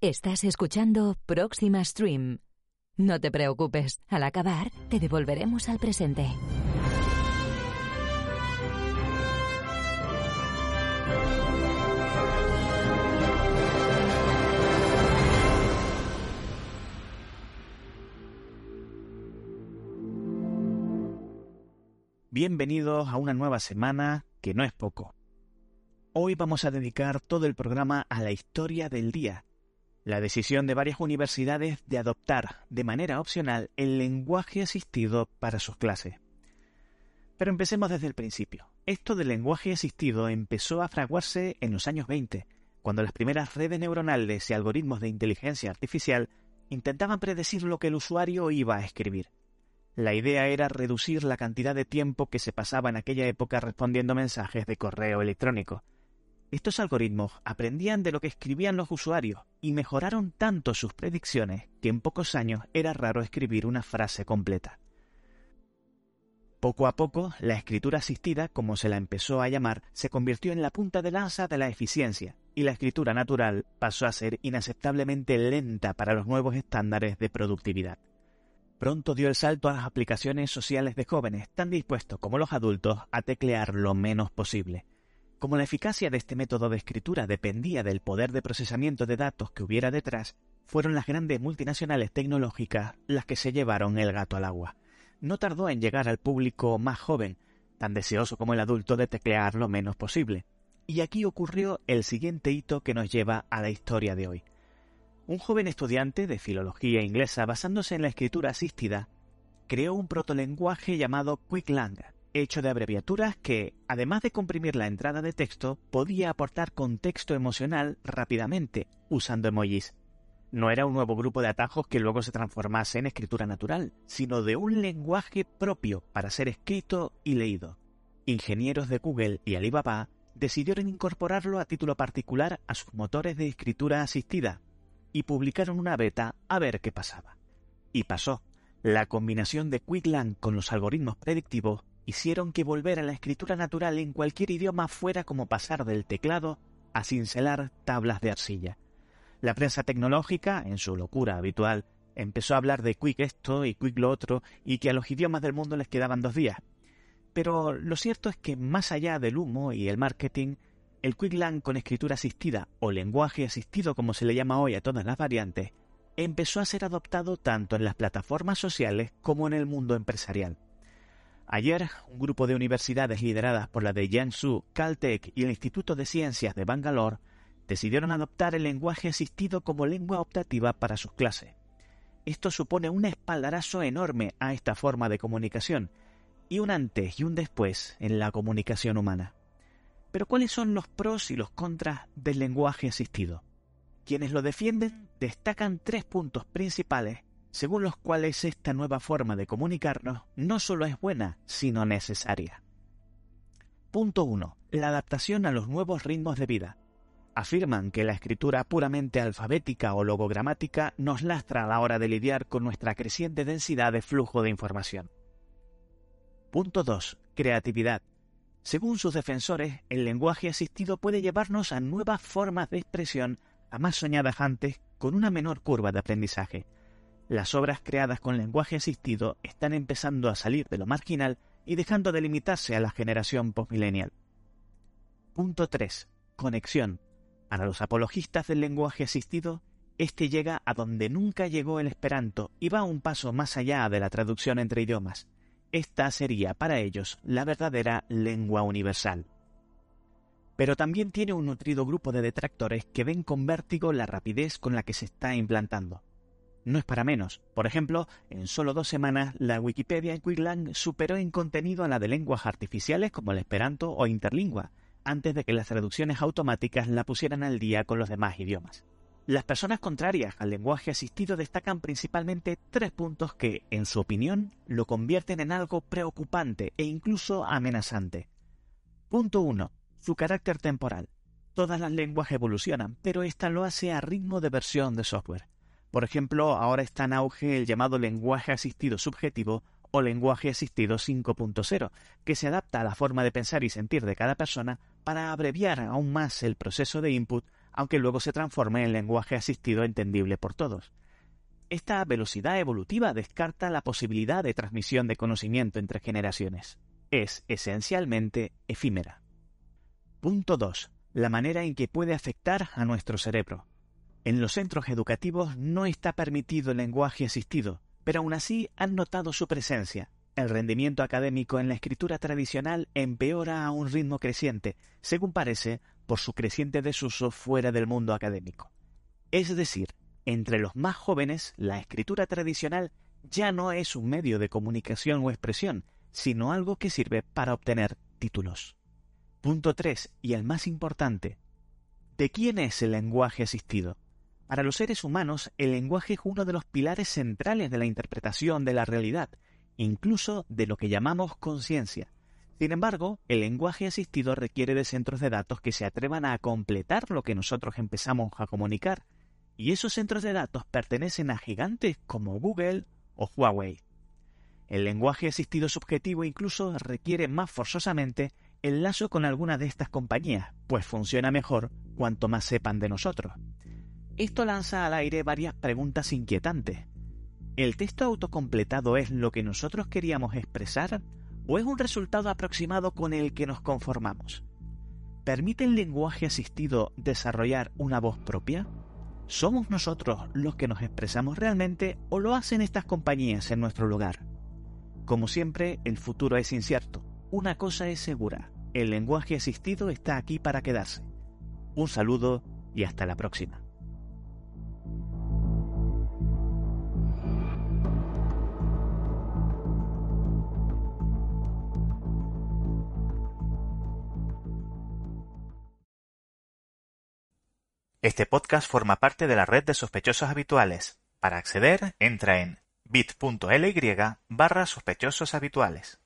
Estás escuchando Próxima Stream. No te preocupes, al acabar te devolveremos al presente. Bienvenidos a una nueva semana que no es poco. Hoy vamos a dedicar todo el programa a la historia del día, la decisión de varias universidades de adoptar de manera opcional el lenguaje asistido para sus clases. Pero empecemos desde el principio. Esto del lenguaje asistido empezó a fraguarse en los años 20, cuando las primeras redes neuronales y algoritmos de inteligencia artificial intentaban predecir lo que el usuario iba a escribir. La idea era reducir la cantidad de tiempo que se pasaba en aquella época respondiendo mensajes de correo electrónico. Estos algoritmos aprendían de lo que escribían los usuarios y mejoraron tanto sus predicciones que en pocos años era raro escribir una frase completa. Poco a poco, la escritura asistida, como se la empezó a llamar, se convirtió en la punta de lanza de la eficiencia, y la escritura natural pasó a ser inaceptablemente lenta para los nuevos estándares de productividad. Pronto dio el salto a las aplicaciones sociales de jóvenes, tan dispuestos como los adultos a teclear lo menos posible. Como la eficacia de este método de escritura dependía del poder de procesamiento de datos que hubiera detrás, fueron las grandes multinacionales tecnológicas las que se llevaron el gato al agua. No tardó en llegar al público más joven, tan deseoso como el adulto de teclear lo menos posible. Y aquí ocurrió el siguiente hito que nos lleva a la historia de hoy. Un joven estudiante de filología inglesa basándose en la escritura asistida, creó un protolenguaje llamado QuickLang, hecho de abreviaturas que, además de comprimir la entrada de texto, podía aportar contexto emocional rápidamente, usando emojis. No era un nuevo grupo de atajos que luego se transformase en escritura natural, sino de un lenguaje propio para ser escrito y leído. Ingenieros de Google y Alibaba decidieron incorporarlo a título particular a sus motores de escritura asistida y publicaron una beta a ver qué pasaba. Y pasó. La combinación de QuickLang con los algoritmos predictivos hicieron que volver a la escritura natural en cualquier idioma fuera como pasar del teclado a cincelar tablas de arcilla. La prensa tecnológica, en su locura habitual, empezó a hablar de Quick esto y Quick lo otro y que a los idiomas del mundo les quedaban dos días. Pero lo cierto es que más allá del humo y el marketing, el QuickLang con escritura asistida o lenguaje asistido como se le llama hoy a todas las variantes, empezó a ser adoptado tanto en las plataformas sociales como en el mundo empresarial. Ayer, un grupo de universidades lideradas por la de Jiangsu, Caltech y el Instituto de Ciencias de Bangalore decidieron adoptar el lenguaje asistido como lengua optativa para sus clases. Esto supone un espaldarazo enorme a esta forma de comunicación y un antes y un después en la comunicación humana. Pero ¿cuáles son los pros y los contras del lenguaje asistido? Quienes lo defienden destacan tres puntos principales según los cuales esta nueva forma de comunicarnos no solo es buena, sino necesaria. Punto 1. La adaptación a los nuevos ritmos de vida. Afirman que la escritura puramente alfabética o logogramática nos lastra a la hora de lidiar con nuestra creciente densidad de flujo de información. Punto 2. Creatividad. Según sus defensores, el lenguaje asistido puede llevarnos a nuevas formas de expresión a más soñadas antes con una menor curva de aprendizaje, las obras creadas con lenguaje asistido están empezando a salir de lo marginal y dejando de limitarse a la generación postmillennial. Punto 3. Conexión. Para los apologistas del lenguaje asistido, este llega a donde nunca llegó el esperanto y va un paso más allá de la traducción entre idiomas. Esta sería para ellos la verdadera lengua universal. Pero también tiene un nutrido grupo de detractores que ven con vértigo la rapidez con la que se está implantando no es para menos. Por ejemplo, en solo dos semanas, la Wikipedia en Quicklang superó en contenido a la de lenguas artificiales como el Esperanto o Interlingua, antes de que las traducciones automáticas la pusieran al día con los demás idiomas. Las personas contrarias al lenguaje asistido destacan principalmente tres puntos que, en su opinión, lo convierten en algo preocupante e incluso amenazante. Punto 1. Su carácter temporal. Todas las lenguas evolucionan, pero esta lo hace a ritmo de versión de software. Por ejemplo, ahora está en auge el llamado lenguaje asistido subjetivo o lenguaje asistido 5.0, que se adapta a la forma de pensar y sentir de cada persona para abreviar aún más el proceso de input aunque luego se transforme en lenguaje asistido entendible por todos. Esta velocidad evolutiva descarta la posibilidad de transmisión de conocimiento entre generaciones. Es esencialmente efímera. Punto 2. La manera en que puede afectar a nuestro cerebro. En los centros educativos no está permitido el lenguaje asistido, pero aún así han notado su presencia. El rendimiento académico en la escritura tradicional empeora a un ritmo creciente, según parece, por su creciente desuso fuera del mundo académico. Es decir, entre los más jóvenes, la escritura tradicional ya no es un medio de comunicación o expresión, sino algo que sirve para obtener títulos. Punto 3. Y el más importante. ¿De quién es el lenguaje asistido? Para los seres humanos, el lenguaje es uno de los pilares centrales de la interpretación de la realidad, incluso de lo que llamamos conciencia. Sin embargo, el lenguaje asistido requiere de centros de datos que se atrevan a completar lo que nosotros empezamos a comunicar, y esos centros de datos pertenecen a gigantes como Google o Huawei. El lenguaje asistido subjetivo incluso requiere más forzosamente el lazo con alguna de estas compañías, pues funciona mejor cuanto más sepan de nosotros. Esto lanza al aire varias preguntas inquietantes. ¿El texto autocompletado es lo que nosotros queríamos expresar o es un resultado aproximado con el que nos conformamos? ¿Permite el lenguaje asistido desarrollar una voz propia? ¿Somos nosotros los que nos expresamos realmente o lo hacen estas compañías en nuestro lugar? Como siempre, el futuro es incierto, una cosa es segura, el lenguaje asistido está aquí para quedarse. Un saludo y hasta la próxima. Este podcast forma parte de la red de sospechosos habituales. Para acceder, entra en bit.ly barra sospechosos habituales.